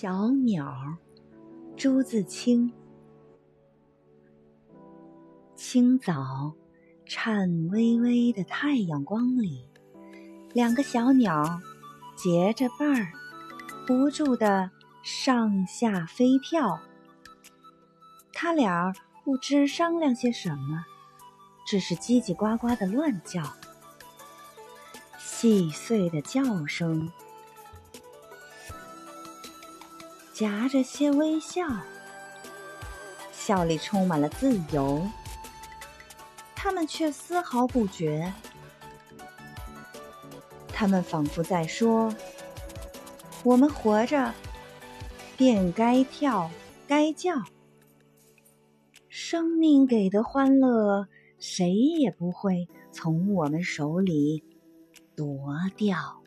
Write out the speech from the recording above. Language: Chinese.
小鸟，朱自清。清早，颤巍巍的太阳光里，两个小鸟结着伴儿，不住的上下飞跳。他俩不知商量些什么，只是叽叽呱呱的乱叫，细碎的叫声。夹着些微笑，笑里充满了自由。他们却丝毫不觉，他们仿佛在说：“我们活着，便该跳，该叫。生命给的欢乐，谁也不会从我们手里夺掉。”